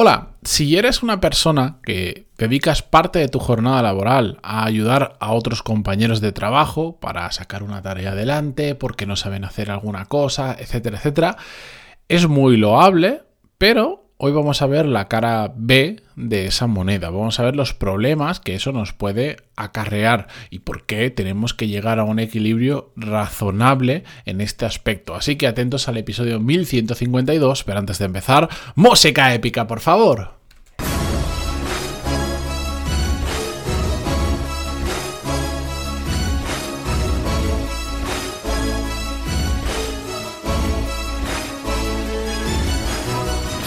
Hola, si eres una persona que dedicas parte de tu jornada laboral a ayudar a otros compañeros de trabajo para sacar una tarea adelante, porque no saben hacer alguna cosa, etcétera, etcétera, es muy loable, pero hoy vamos a ver la cara B de esa moneda. Vamos a ver los problemas que eso nos puede acarrear y por qué tenemos que llegar a un equilibrio razonable en este aspecto. Así que atentos al episodio 1152, pero antes de empezar, música épica, por favor.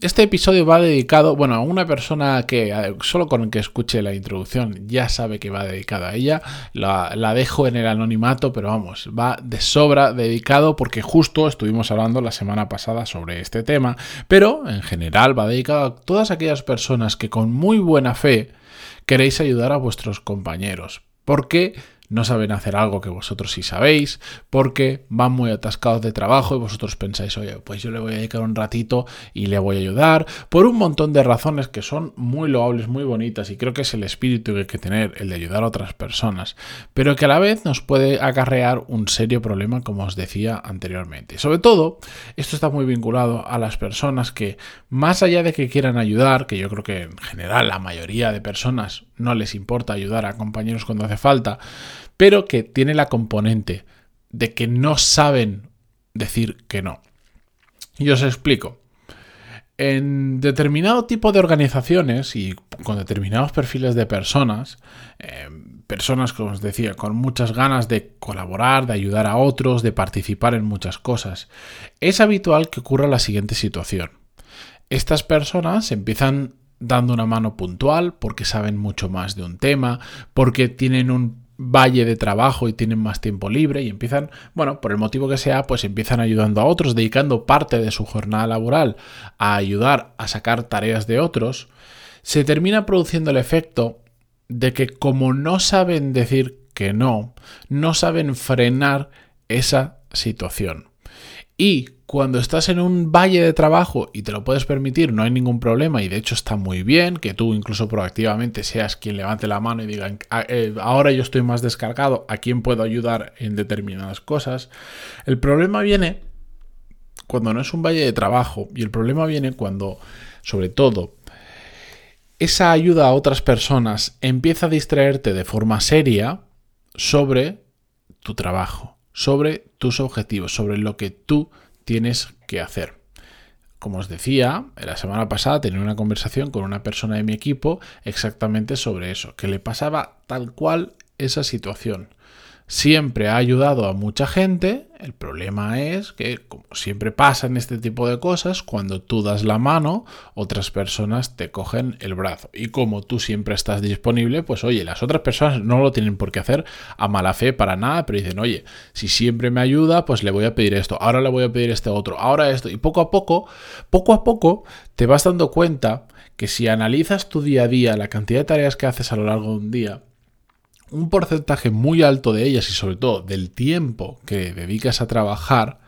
este episodio va dedicado, bueno, a una persona que solo con que escuche la introducción ya sabe que va dedicado a ella. La, la, dejo en el anonimato, pero vamos, va de sobra dedicado porque justo estuvimos hablando la semana pasada sobre este tema. Pero en general va dedicado a todas aquellas personas que con muy buena fe queréis ayudar a vuestros compañeros. Porque no saben hacer algo que vosotros sí sabéis, porque van muy atascados de trabajo y vosotros pensáis, oye, pues yo le voy a dedicar un ratito y le voy a ayudar, por un montón de razones que son muy loables, muy bonitas, y creo que es el espíritu que hay que tener, el de ayudar a otras personas, pero que a la vez nos puede acarrear un serio problema, como os decía anteriormente. sobre todo, esto está muy vinculado a las personas que, más allá de que quieran ayudar, que yo creo que en general la mayoría de personas no les importa ayudar a compañeros cuando hace falta, pero que tiene la componente de que no saben decir que no. Y os explico. En determinado tipo de organizaciones y con determinados perfiles de personas, eh, personas, como os decía, con muchas ganas de colaborar, de ayudar a otros, de participar en muchas cosas, es habitual que ocurra la siguiente situación. Estas personas empiezan dando una mano puntual porque saben mucho más de un tema, porque tienen un valle de trabajo y tienen más tiempo libre y empiezan, bueno, por el motivo que sea, pues empiezan ayudando a otros, dedicando parte de su jornada laboral a ayudar a sacar tareas de otros, se termina produciendo el efecto de que como no saben decir que no, no saben frenar esa situación. Y cuando estás en un valle de trabajo y te lo puedes permitir, no hay ningún problema y de hecho está muy bien que tú incluso proactivamente seas quien levante la mano y diga, ah, eh, ahora yo estoy más descargado, ¿a quién puedo ayudar en determinadas cosas? El problema viene cuando no es un valle de trabajo y el problema viene cuando, sobre todo, esa ayuda a otras personas empieza a distraerte de forma seria sobre tu trabajo, sobre tus objetivos, sobre lo que tú tienes que hacer. Como os decía, la semana pasada tenía una conversación con una persona de mi equipo exactamente sobre eso, que le pasaba tal cual esa situación siempre ha ayudado a mucha gente. El problema es que, como siempre pasa en este tipo de cosas, cuando tú das la mano, otras personas te cogen el brazo. Y como tú siempre estás disponible, pues oye, las otras personas no lo tienen por qué hacer a mala fe para nada, pero dicen, oye, si siempre me ayuda, pues le voy a pedir esto, ahora le voy a pedir este otro, ahora esto. Y poco a poco, poco a poco, te vas dando cuenta que si analizas tu día a día, la cantidad de tareas que haces a lo largo de un día, un porcentaje muy alto de ellas y sobre todo del tiempo que dedicas a trabajar,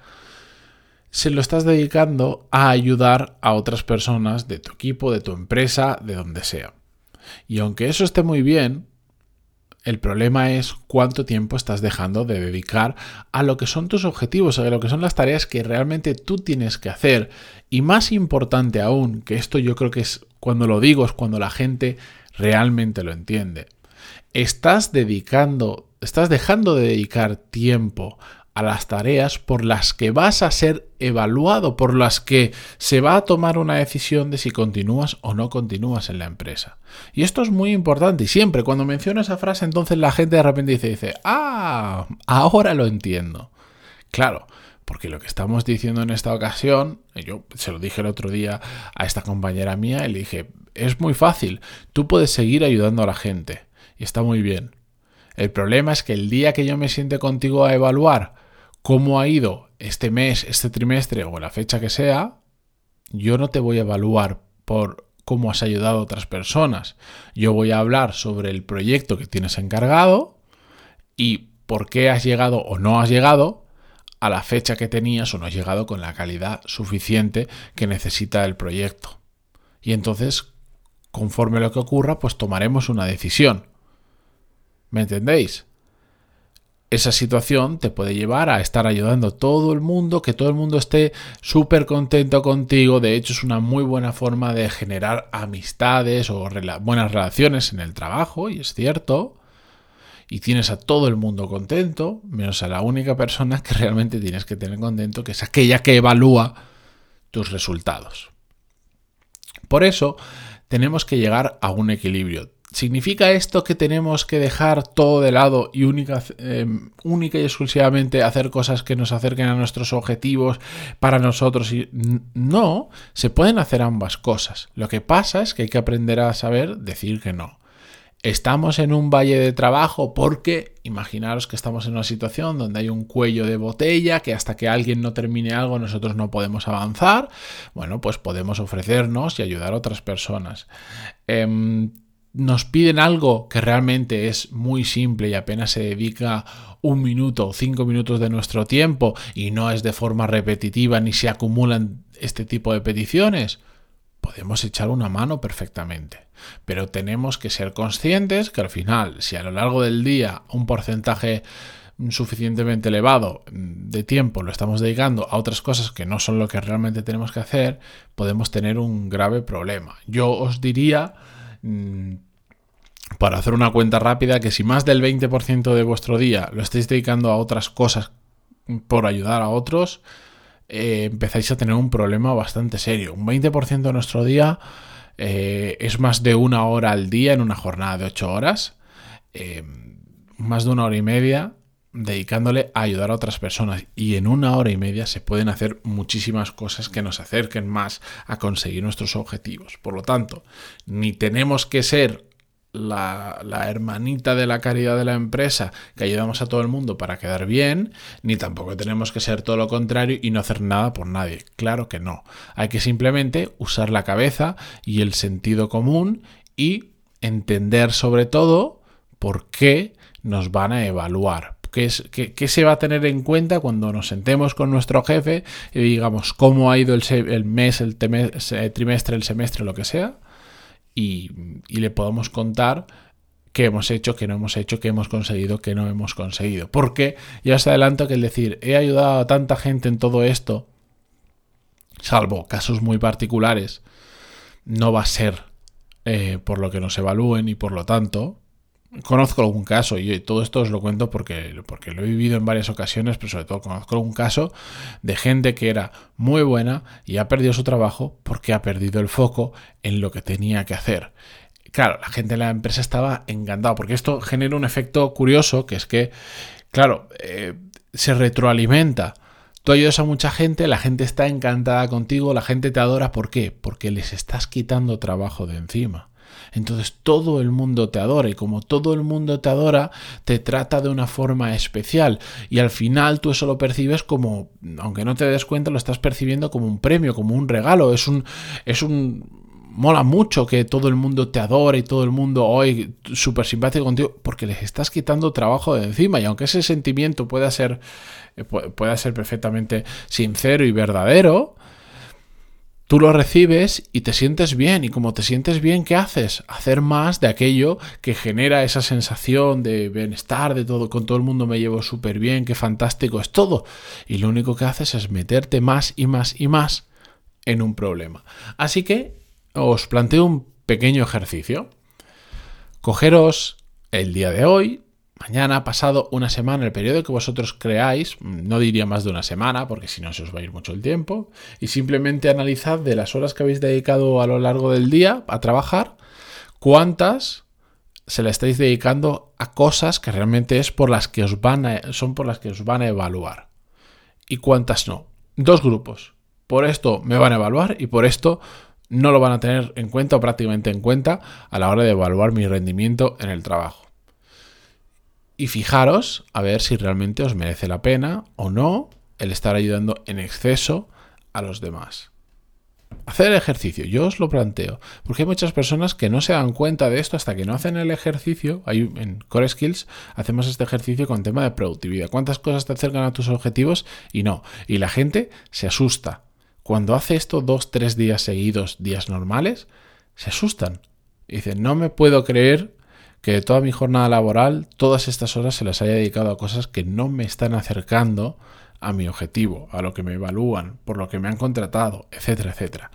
se lo estás dedicando a ayudar a otras personas de tu equipo, de tu empresa, de donde sea. Y aunque eso esté muy bien, el problema es cuánto tiempo estás dejando de dedicar a lo que son tus objetivos, a lo que son las tareas que realmente tú tienes que hacer. Y más importante aún, que esto yo creo que es cuando lo digo, es cuando la gente realmente lo entiende estás dedicando, estás dejando de dedicar tiempo a las tareas por las que vas a ser evaluado, por las que se va a tomar una decisión de si continúas o no continúas en la empresa. Y esto es muy importante y siempre cuando menciono esa frase entonces la gente de repente dice, dice, ah, ahora lo entiendo. Claro, porque lo que estamos diciendo en esta ocasión, yo se lo dije el otro día a esta compañera mía y le dije, es muy fácil, tú puedes seguir ayudando a la gente y está muy bien. El problema es que el día que yo me siente contigo a evaluar cómo ha ido este mes, este trimestre o la fecha que sea, yo no te voy a evaluar por cómo has ayudado a otras personas. Yo voy a hablar sobre el proyecto que tienes encargado y por qué has llegado o no has llegado a la fecha que tenías o no has llegado con la calidad suficiente que necesita el proyecto. Y entonces, conforme lo que ocurra, pues tomaremos una decisión. ¿Me entendéis? esa situación te puede llevar a estar ayudando a todo el mundo, que todo el mundo esté súper contento contigo. De hecho, es una muy buena forma de generar amistades o buenas relaciones en el trabajo, y es cierto. Y tienes a todo el mundo contento, menos a la única persona que realmente tienes que tener contento, que es aquella que evalúa tus resultados. Por eso, tenemos que llegar a un equilibrio ¿Significa esto que tenemos que dejar todo de lado y única, em, única y exclusivamente hacer cosas que nos acerquen a nuestros objetivos para nosotros? Y no, se pueden hacer ambas cosas. Lo que pasa es que hay que aprender a saber decir que no. Estamos en un valle de trabajo porque imaginaros que estamos en una situación donde hay un cuello de botella, que hasta que alguien no termine algo nosotros no podemos avanzar. Bueno, pues podemos ofrecernos y ayudar a otras personas. Em, nos piden algo que realmente es muy simple y apenas se dedica un minuto o cinco minutos de nuestro tiempo y no es de forma repetitiva ni se acumulan este tipo de peticiones, podemos echar una mano perfectamente. Pero tenemos que ser conscientes que al final, si a lo largo del día un porcentaje suficientemente elevado de tiempo lo estamos dedicando a otras cosas que no son lo que realmente tenemos que hacer, podemos tener un grave problema. Yo os diría mm, para hacer una cuenta rápida que si más del 20% de vuestro día lo estáis dedicando a otras cosas por ayudar a otros, eh, empezáis a tener un problema bastante serio. Un 20% de nuestro día eh, es más de una hora al día en una jornada de 8 horas, eh, más de una hora y media dedicándole a ayudar a otras personas y en una hora y media se pueden hacer muchísimas cosas que nos acerquen más a conseguir nuestros objetivos. Por lo tanto, ni tenemos que ser la, hermanita de la caridad de la empresa que ayudamos a todo el mundo para quedar bien, ni tampoco tenemos que ser todo lo contrario y no hacer nada por nadie. Claro que no. Hay que simplemente usar la cabeza y el sentido común y entender sobre todo por qué nos van a evaluar. ¿Qué, es, se va a tener en cuenta cuando nos sentemos con nuestro jefe y digamos cómo ha ido el, el mes, el trimestre, el semestre, lo que sea? y, le podamos contar qué hemos hecho, qué no hemos hecho, qué hemos conseguido, qué no hemos conseguido. Porque ya os adelanto que el decir, he ayudado a tanta gente en todo esto, salvo casos muy particulares, no va a ser eh, por lo que nos evalúen y por lo tanto Conozco algún caso, y todo esto os lo cuento porque, porque lo he vivido en varias ocasiones, pero sobre todo conozco algún caso de gente que era muy buena y ha perdido su trabajo porque ha perdido el foco en lo que tenía que hacer. Claro, la gente de la empresa estaba encantada, porque esto genera un efecto curioso, que es que, claro, eh, se retroalimenta. Tú ayudas a mucha gente, la gente está encantada contigo, la gente te adora, ¿por qué? Porque les estás quitando trabajo de encima. Entonces todo el mundo te adora y como todo el mundo te adora, te trata de una forma especial. Y al final tú eso lo percibes como, aunque no te des cuenta, lo estás percibiendo como un premio, como un regalo, es un, es un mola mucho que todo el mundo te adore y todo el mundo hoy súper simpático contigo porque les estás quitando trabajo de encima. Y aunque ese sentimiento pueda ser eh, pueda ser perfectamente sincero y verdadero Tú lo recibes y te sientes bien. Y como te sientes bien, ¿qué haces? Hacer más de aquello que genera esa sensación de bienestar, de todo, con todo el mundo me llevo súper bien, qué fantástico es todo. Y lo único que haces es meterte más y más y más en un problema. Así que os planteo un pequeño ejercicio. Cogeros el día de hoy, mañana, pasado, una semana, el periodo que vosotros creáis, no diría más de una semana, porque si no se os va a ir mucho el tiempo, y simplemente analizad de las horas que habéis dedicado a lo largo del día a trabajar, cuántas se la estáis dedicando a cosas que realmente es por las que os van a, son por las que os van a evaluar. Y cuántas no. Dos grupos. Por esto me van a evaluar y por esto no lo van a tener en cuenta o prácticamente en cuenta a la hora de evaluar mi rendimiento en el trabajo y fijaros a ver si realmente os merece la pena o no el estar ayudando en exceso a los demás. Hacer ejercicio, yo os lo planteo, porque hay muchas personas que no se dan cuenta de esto hasta que no hacen el ejercicio. Hay, en Core Skills hacemos este ejercicio con tema de productividad. ¿Cuántas cosas te acercan a tus objetivos? Y no. Y la gente se asusta. Cuando hace esto dos, tres días seguidos, días normales, se asustan. Y dicen, no me puedo creer que toda mi jornada laboral, todas estas horas se las haya dedicado a cosas que no me están acercando a mi objetivo, a lo que me evalúan, por lo que me han contratado, etcétera, etcétera.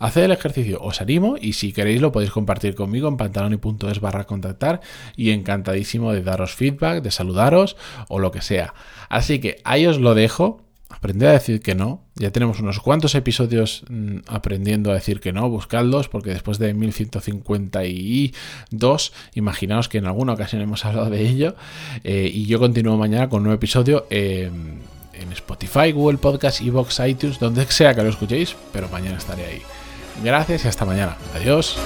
Haced el ejercicio, os animo y si queréis lo podéis compartir conmigo en pantaloni.es barra contactar y encantadísimo de daros feedback, de saludaros o lo que sea. Así que ahí os lo dejo. Aprended a decir que no. Ya tenemos unos cuantos episodios mm, aprendiendo a decir que no. Buscadlos porque después de 1152, imaginaos que en alguna ocasión hemos hablado de ello. Eh, y yo continúo mañana con un nuevo episodio. Eh, en Spotify, Google Podcast, Evox, iTunes, donde sea que lo escuchéis, pero mañana estaré ahí. Gracias y hasta mañana. Adiós.